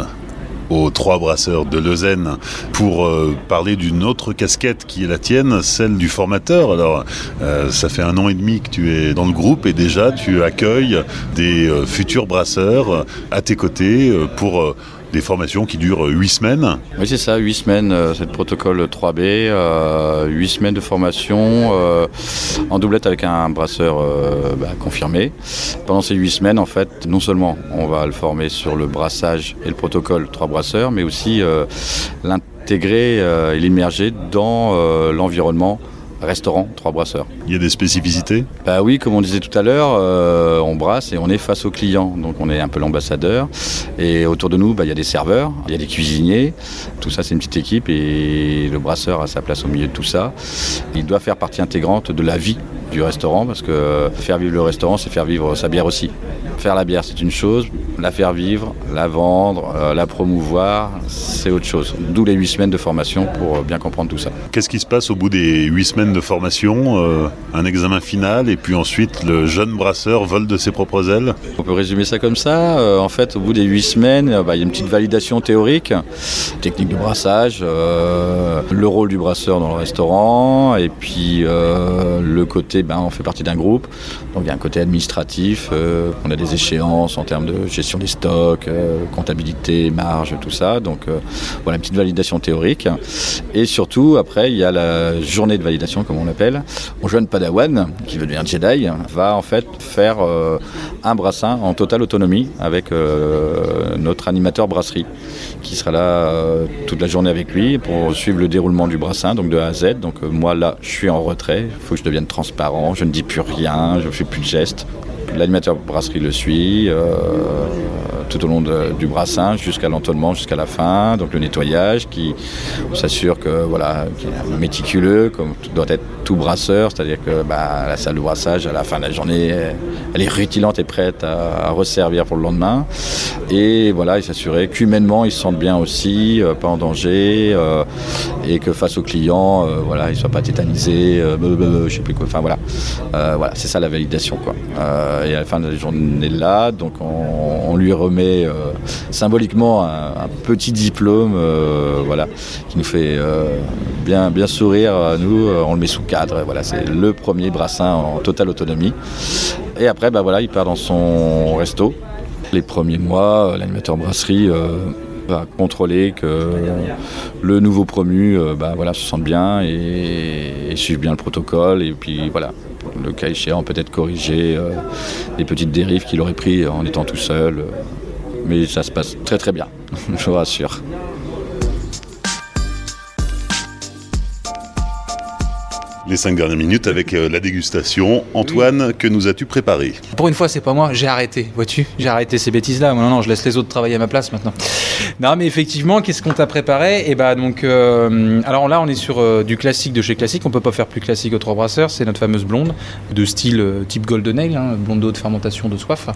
aux trois brasseurs de Lausanne pour euh, parler d'une autre casquette qui est la tienne, celle du formateur. Alors, euh, ça fait un an et demi que tu es dans le groupe et déjà tu accueilles des euh, futurs brasseurs à tes côtés pour des formations qui durent 8 semaines. Oui, c'est ça, 8 semaines, c'est le protocole 3B, euh, 8 semaines de formation euh, en doublette avec un brasseur euh, bah, confirmé. Pendant ces 8 semaines, en fait, non seulement on va le former sur le brassage et le protocole 3 brasseurs, mais aussi euh, l'intégrer et l'immerger dans l'environnement restaurant, trois brasseurs. Il y a des spécificités Bah oui, comme on disait tout à l'heure, euh, on brasse et on est face aux clients, donc on est un peu l'ambassadeur. Et autour de nous, bah, il y a des serveurs, il y a des cuisiniers. Tout ça, c'est une petite équipe et le brasseur a sa place au milieu de tout ça. Il doit faire partie intégrante de la vie du restaurant parce que faire vivre le restaurant, c'est faire vivre sa bière aussi. Faire la bière, c'est une chose, la faire vivre, la vendre, euh, la promouvoir, c'est autre chose. D'où les huit semaines de formation pour euh, bien comprendre tout ça. Qu'est-ce qui se passe au bout des huit semaines de formation euh, Un examen final et puis ensuite le jeune brasseur vole de ses propres ailes? On peut résumer ça comme ça. en fait, au bout des huit semaines, bah, il y a une petite validation théorique, technique de brassage, le rôle du brasseur dans le restaurant et puis le côté, ben, on fait partie d'un groupe, donc il y a un côté administratif, on a des échéances en termes de gestion des stocks, euh, comptabilité, marge, tout ça. Donc euh, voilà, une petite validation théorique. Et surtout, après, il y a la journée de validation, comme on l'appelle. Mon jeune Padawan, qui veut devenir Jedi, va en fait faire euh, un brassin en totale autonomie avec notre animateur brasserie, qui sera là toute la journée avec lui pour suivre le déroulement du brassin, donc de A à Z. Donc moi là, je suis en retrait, il faut que je devienne transparent, je ne dis plus rien, je ne fais plus de gestes. L'animateur brasserie le suit euh, tout au long du brassin jusqu'à l'entonnement, jusqu'à la fin. Donc le nettoyage qui s'assure que voilà, est méticuleux, comme doit être tout brasseur, c'est-à-dire que bah, la salle de brassage à la fin de la journée, elle est rutilante et prête à, resservir pour le lendemain. Et voilà, il s'assurer qu'humainement ils se sentent bien aussi, euh, pas en danger, euh, et que face aux clients, voilà, ils soient pas tétanisés, je sais plus quoi. Enfin voilà, voilà, c'est ça la validation quoi. Euh, et à la fin de la journée là, donc on, lui remet euh, symboliquement un, petit diplôme, euh, voilà, qui nous fait bien, bien sourire à nous. on le met sous cadre, voilà, c'est le premier brassin en totale autonomie. Et après, bah voilà, il part dans son resto. Les premiers mois, l'animateur brasserie va contrôler que le nouveau promu bah, voilà, se sente bien et, et suive bien le protocole. Et puis voilà, le cas échéant, peut-être corriger euh, les petites dérives qu'il aurait pris en étant tout seul. Mais ça se passe très très bien, je vous rassure. Les cinq dernières minutes avec euh, la dégustation. Antoine, que nous as-tu préparé? Pour une fois, c'est pas moi, j'ai arrêté, vois-tu? J'ai arrêté ces bêtises-là. Non, non, je laisse les autres travailler à ma place maintenant. Non, mais effectivement, qu'est-ce qu'on t'a préparé? Et bah, donc, euh, alors là, on est sur euh, du classique de chez classique. On peut pas faire plus classique aux trois brasseurs. C'est notre fameuse blonde, de style type Golden Ale, hein, blonde d'eau de fermentation de soif,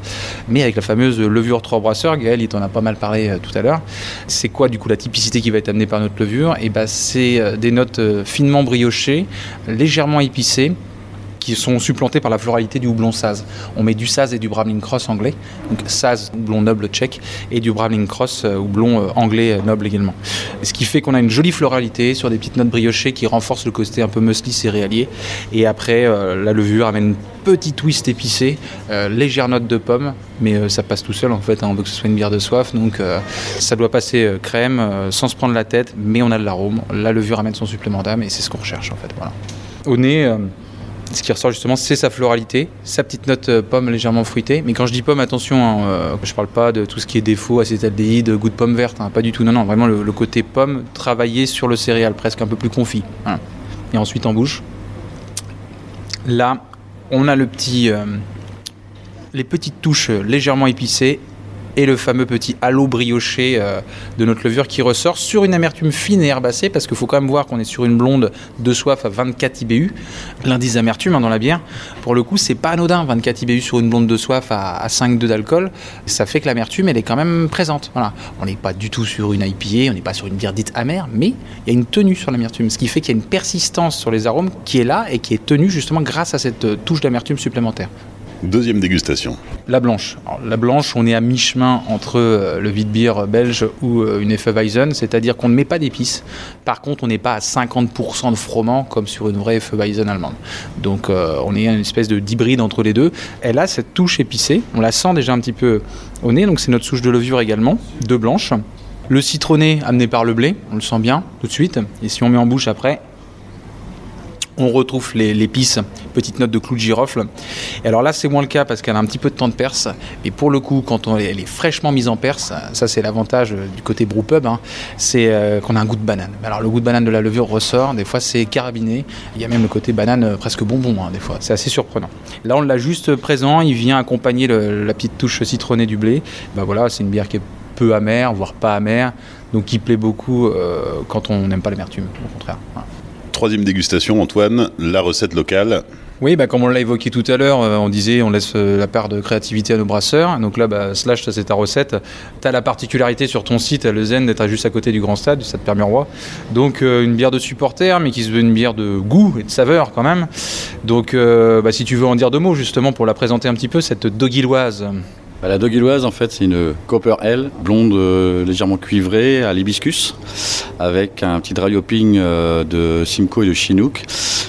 mais avec la fameuse levure trois brasseurs. Gaël, il t'en a pas mal parlé tout à l'heure. C'est quoi, du coup, la typicité qui va être amenée par notre levure? Et bah, c'est des notes finement briochées, légèrement épicées qui sont supplantés par la floralité du houblon Saz. On met du Saz et du Bramling Cross anglais, donc Saz, houblon noble tchèque, et du Bramling Cross, euh, houblon euh, anglais euh, noble également. ce qui fait qu'on a une jolie floralité sur des petites notes briochées qui renforcent le côté un peu muesli céréalier. Et après, la levure amène une petite twist épicée, légère note de pomme, mais ça passe tout seul en fait. Hein, on veut que ce soit une bière de soif, donc ça doit passer crème sans se prendre la tête, mais on a de l'arôme. La levure amène son supplément d'âme et c'est ce qu'on recherche en fait. Au nez, ce qui ressort justement, c'est sa floralité, sa petite note euh, pomme légèrement fruitée. Mais quand je dis pomme, attention, hein, euh, je parle pas de tout ce qui est défaut, acétaldéhyde, goût de pomme verte, hein, pas du tout. Non, non, vraiment le, côté pomme travaillé sur le céréal, presque un peu plus confit. Et ensuite en bouche. Là, on a le petit, euh, les petites touches légèrement épicées et le fameux petit halo brioché euh, de notre levure qui ressort sur une amertume fine et herbacée parce qu'il faut quand même voir qu'on est sur une blonde de soif à 24 IBU. L'indice d'amertume hein, dans la bière, pour le coup, c'est pas anodin. 24 IBU sur une blonde de soif à, à 5,2 d'alcool, ça fait que l'amertume elle est quand même présente. On n'est pas du tout sur une IPA, on n'est pas sur une bière dite amère, mais il y a une tenue sur l'amertume, ce qui fait qu'il y a une persistance sur les arômes qui est là et qui est tenue justement grâce à cette euh, touche d'amertume supplémentaire. Deuxième dégustation. La blanche. la blanche, on est à mi-chemin entre euh, le vide bière belge ou euh, une Hefeweizen, c'est-à-dire qu'on ne met pas d'épices. Par contre, on n'est pas à 50% de froment comme sur une vraie Hefeweizen allemande. Donc, euh, on est une espèce de d'hybride entre les deux. Elle a cette touche épicée. On la sent déjà un petit peu au nez, donc c'est notre souche de levure également, de blanche. Le citronné amené par le blé, on le sent bien tout de suite. Et si on met en bouche après, on retrouve l'épice, petite note de clou de girofle. Et alors là, c'est moins le cas parce qu'elle a un petit peu de temps de perce. Et pour le coup, quand elle est fraîchement mise en perce, ça c'est l'avantage euh, du côté brewpub, hein, c'est euh, qu'on a un goût de banane. Alors le goût de banane de la levure ressort, des fois c'est carabiné. Il y a même le côté banane euh, presque bonbon, hein, des fois. C'est assez surprenant. Là, on l'a juste présent, il vient accompagner la petite touche citronnée du blé. Ben voilà, c'est une bière qui est peu amère, voire pas amère, donc qui plaît beaucoup quand on n'aime pas l'amertume, au contraire. Troisième dégustation, Antoine, la recette locale. Oui, bah, comme on l'a évoqué tout à l'heure, euh, on disait on laisse euh, la part de créativité à nos brasseurs. Donc là, bah, Slash, c'est ta recette. Tu as la particularité sur ton site, à Lezen, d'être juste à côté du Grand Stade, du Stade Permurois. Donc euh, une bière de supporter, mais qui se veut une bière de goût et de saveur quand même. Donc bah, si tu veux en dire deux mots justement pour la présenter un petit peu, cette doguilloise. Bah, la doguilloise, en fait, c'est une Copper L, blonde euh, légèrement cuivrée à l'hibiscus, avec un petit dry hopping euh, de Simcoe et de Chinook.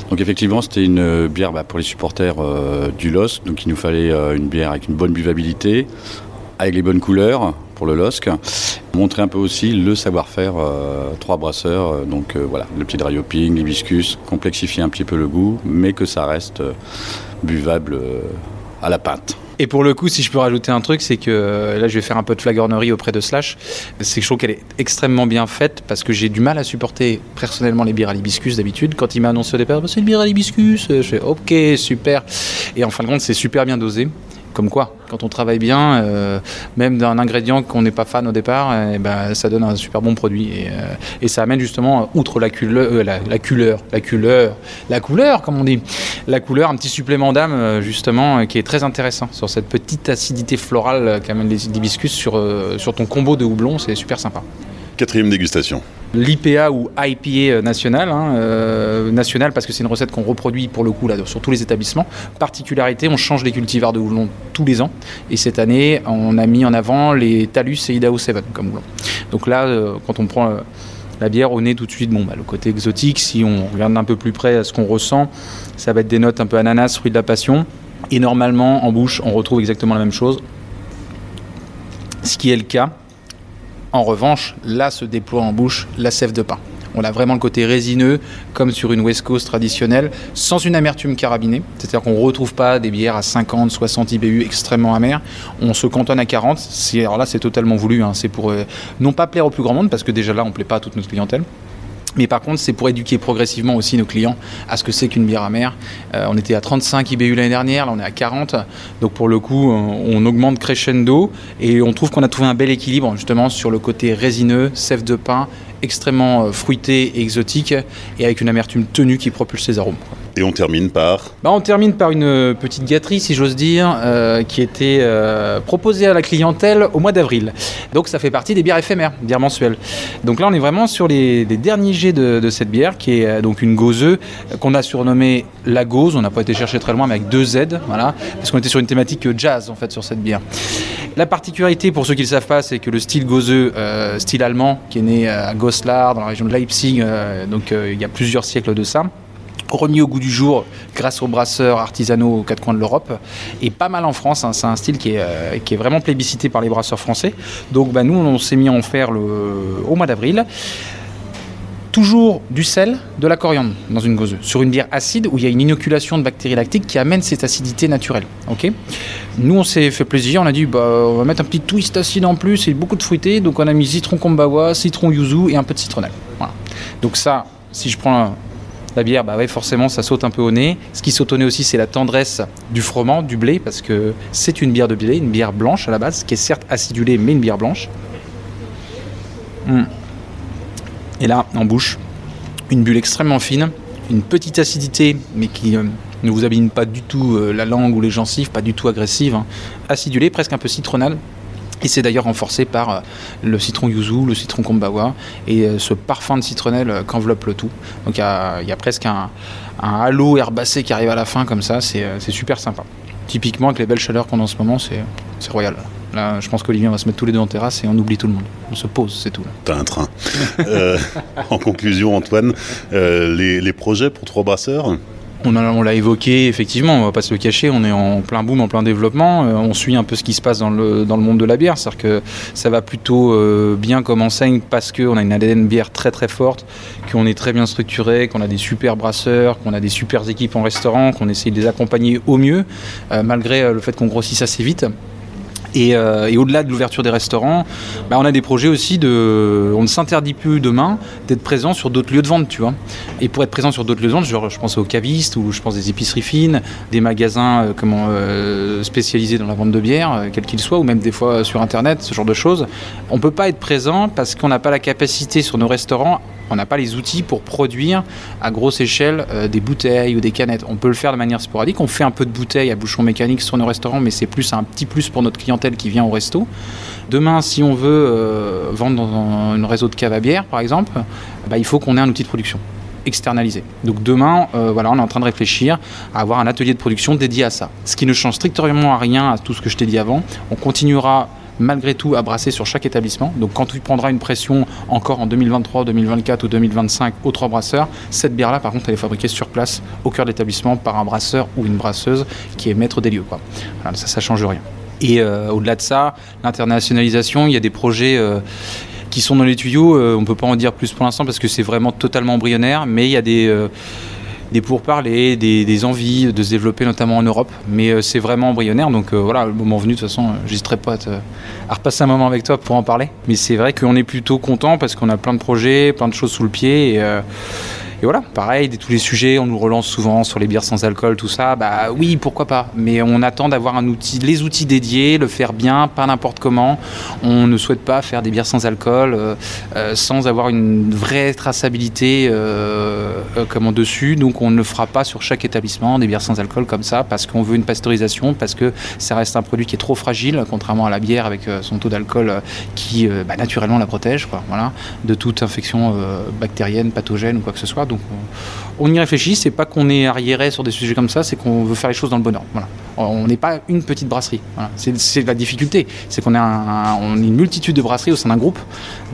Donc effectivement, c'était une bière bah, pour les supporters euh, du LOSC, donc il nous fallait une bière avec une bonne buvabilité, avec les bonnes couleurs pour le LOSC. Montrer un peu aussi le savoir-faire trois brasseurs, donc voilà, le petit dry hopping, l'hibiscus, complexifier un petit peu le goût, mais que ça reste buvable à la pinte. Et pour le coup, si je peux rajouter un truc, c'est que euh, là, je vais faire un peu de flagornerie auprès de Slash. C'est que je trouve qu'elle est extrêmement bien faite parce que j'ai du mal à supporter personnellement les bières à l'hibiscus d'habitude. Quand il m'a annoncé au départ, bah, c'est une bière à l'hibiscus, je fais ok, super. Et en fin de compte, c'est super bien dosé. Comme quoi, quand on travaille bien, euh, même d'un ingrédient qu'on n'est pas fan au départ, eh ben, ça donne un super bon produit. Et, euh, ça amène justement, outre la, couleur, euh, la, couleur, la couleur, la couleur, comme on dit, la couleur, un petit supplément d'âme, justement, qui est très intéressant sur cette petite acidité florale qu'amène les hibiscus sur ton combo de houblon. C'est super sympa. Quatrième dégustation. L'IPA ou IPA national, hein, euh, national parce que c'est une recette qu'on reproduit pour le coup là, sur tous les établissements. Particularité, on change les cultivars de houblon tous les ans. Et cette année, on a mis en avant les Talus et Idaho 7 comme houblon. Donc là, euh, quand on prend euh, la bière au nez tout de suite, bon, bah, le côté exotique, si on regarde un peu plus près à ce qu'on ressent, ça va être des notes un peu ananas, fruit de la passion. Et normalement, en bouche, on retrouve exactement la même chose. Ce qui est le cas en revanche, là se déploie en bouche la sève de pain. On a vraiment le côté résineux, comme sur une West Coast traditionnelle, sans une amertume carabinée. C'est-à-dire qu'on ne retrouve pas des bières à 50, 60 IBU extrêmement amères. On se cantonne à 40. Alors là, c'est totalement voulu. Hein. C'est pour euh, non pas plaire au plus grand monde, parce que déjà là, on ne plaît pas à toute notre clientèle Mais par contre, c'est pour éduquer progressivement aussi nos clients à ce que c'est qu'une bière amère. Euh, on était à 35 IBU l'année dernière, là on est à 40. Donc pour le coup, on augmente crescendo et on trouve qu'on a trouvé un bel équilibre justement sur le côté résineux, sève de pain, extrêmement fruité et exotique et avec une amertume tenue qui propulse les arômes. Et on termine par bah, On termine par une euh, petite gâterie, si j'ose dire, euh, qui était euh, proposée à la clientèle au mois d'avril. Donc ça fait partie des bières éphémères, bières mensuelles. Donc là, on est vraiment sur les, derniers jets de, cette bière, qui est donc une gauzeuse qu'on a surnommée la gauze. On n'a pas été chercher très loin, mais avec deux Z, voilà, parce qu'on était sur une thématique jazz en fait sur cette bière. La particularité, pour ceux qui ne le savent pas, c'est que le style gauzeux, style allemand, qui est né à Goslar, dans la région de Leipzig, donc il y a plusieurs siècles de ça, remis au goût du jour grâce aux brasseurs artisanaux aux quatre coins de l'Europe et pas mal en France. Hein. C'est un style qui est, euh, qui est, vraiment plébiscité par les brasseurs français. Donc bah, nous, on s'est mis à en faire au mois d'avril. Toujours du sel, de la coriandre dans une gauzeuse, sur une bière acide où il y a une inoculation de bactéries lactiques qui amène cette acidité naturelle. Ok? Nous, on s'est fait plaisir, on a dit bah, on va mettre un petit twist acide en plus et beaucoup de fruité. Donc on a mis citron kombawa, citron yuzu et un peu de citronnelle. Donc ça, si je prends la bière, bah forcément, ça saute un peu au nez. Ce qui saute au nez aussi, c'est la tendresse du froment, du blé, parce que c'est une bière de blé, une bière blanche à la base, qui est certes acidulée, mais une bière blanche. Hmm. Et là, en bouche, une bulle extrêmement fine, une petite acidité, mais qui euh, ne vous abîme pas du tout euh, la langue ou les gencives, pas du tout agressive. Hein. Acidulée, presque un peu citronnale, et c'est d'ailleurs renforcé par euh, le citron yuzu, le citron kombawa et euh, ce parfum de citronnelle euh, qu'enveloppe le tout. Donc il y, a presque un, halo herbacé qui arrive à la fin comme ça, c'est super sympa. Typiquement avec les belles chaleurs qu'on a en ce moment, c'est royal. Là, je pense qu'Olivier va se mettre tous les deux en terrasse et on oublie tout le monde. On se pose, c'est tout. T'as un train. en conclusion, Antoine, les, les projets pour trois brasseurs? On, l'a évoqué, effectivement, on va pas se le cacher, on est en plein boom, en plein développement. Euh, on suit un peu ce qui se passe dans le, dans le monde de la bière. C'est-à-dire que ça va plutôt euh, bien comme enseigne parce qu'on a une ADN bière très très forte, qu'on est très bien structuré, qu'on a des super brasseurs, qu'on a des super équipes en restaurant, qu'on essaye de les accompagner au mieux, euh, malgré le fait qu'on grossisse assez vite. Euh, et, au-delà de l'ouverture des restaurants, bah, on a des projets aussi de. On ne s'interdit plus demain d'être présent sur d'autres lieux de vente, tu vois. Et pour être présent sur d'autres lieux de vente, genre, je pense aux cavistes ou je pense des épiceries fines, des magasins euh, euh, spécialisés dans la vente de bière, quel qu'il soit, ou même des fois sur Internet, ce genre de choses. On ne peut pas être présent parce qu'on n'a pas la capacité sur nos restaurants on n'a pas les outils pour produire à grosse échelle euh, des bouteilles ou des canettes. On peut le faire de manière sporadique. On fait un peu de bouteilles à bouchon mécanique sur nos restaurants, mais c'est plus un petit plus pour notre clientèle qui vient au resto. Demain, si on veut euh, vendre dans un, réseau de cave à bière, par exemple, bah, il faut qu'on ait un outil de production externalisé. Donc demain, euh, voilà, on est en train de réfléchir à avoir un atelier de production dédié à ça. Ce qui ne change strictement à rien à tout ce que je t'ai dit avant. On continuera malgré tout à brasser sur chaque établissement. Donc quand tu prendras une pression encore en 2023, 2024 ou 2025 aux trois brasseurs, cette bière-là, par contre, elle est fabriquée sur place, au cœur de l'établissement, par un brasseur ou une brasseuse qui est maître des lieux. Quoi. ça, ça change rien. Et euh, au-delà de ça, l'internationalisation, il y a des projets... Euh, qui sont dans les tuyaux, euh, on ne peut pas en dire plus pour l'instant parce que c'est vraiment totalement embryonnaire, mais il y a des, des pourparlers, des, envies de se développer notamment en Europe. Mais euh, c'est vraiment embryonnaire, donc euh, voilà, le moment venu, de toute façon, j'hésiterai pas à, repasser un moment avec toi pour en parler. Mais c'est vrai qu'on est plutôt content parce qu'on a plein de projets, plein de choses sous le pied. Euh, et voilà, pareil, tous les sujets, on nous relance souvent sur les bières sans alcool, tout ça. Bah oui, pourquoi pas. Mais on attend d'avoir les outils dédiés, le faire bien, pas n'importe comment. On ne souhaite pas faire des bières sans alcool euh, euh, sans avoir une vraie traçabilité euh, comme en dessus. Donc on ne fera pas sur chaque établissement des bières sans alcool comme ça parce qu'on veut une pasteurisation, parce que ça reste un produit qui est trop fragile, contrairement à la bière avec son taux d'alcool qui bah, naturellement la protège, quoi, voilà, de toute infection bactérienne, pathogène ou quoi que ce soit. Donc on, y réfléchit, c'est pas qu'on est arriéré sur des sujets comme ça, c'est qu'on veut faire les choses dans le bon ordre. On n'est pas une petite brasserie. C'est la difficulté, c'est qu'on est, on est une multitude de brasseries au sein d'un groupe.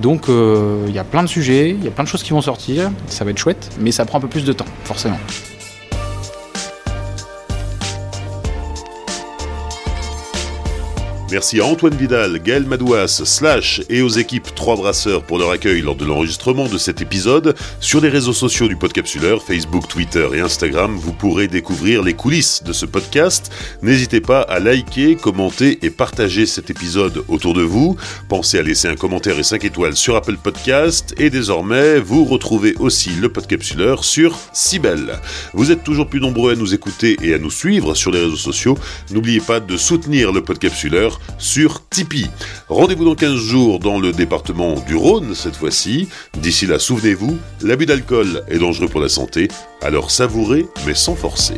Donc euh, il y a plein de sujets, il y a plein de choses qui vont sortir, ça va être chouette, mais ça prend un peu plus de temps, forcément. Merci à Antoine Vidal, Gaël Madouas, Slash et aux équipes Trois Brasseurs pour leur accueil lors de l'enregistrement de cet épisode. Sur les réseaux sociaux du Podcapsuleur, Facebook, Twitter et Instagram, vous pourrez découvrir les coulisses de ce podcast. N'hésitez pas à liker, commenter et partager cet épisode autour de vous. Pensez à laisser un commentaire et 5 étoiles sur Apple Podcast. Et désormais, vous retrouvez aussi le Podcapsuleur sur Cybelle. Vous êtes toujours plus nombreux à nous écouter et à nous suivre sur les réseaux sociaux. N'oubliez pas de soutenir le Podcapsuleur sur Tipeee. Rendez-vous dans 15 jours dans le département du Rhône cette fois-ci. D'ici là, souvenez-vous, l'abus d'alcool est dangereux pour la santé, alors savourez mais sans forcer.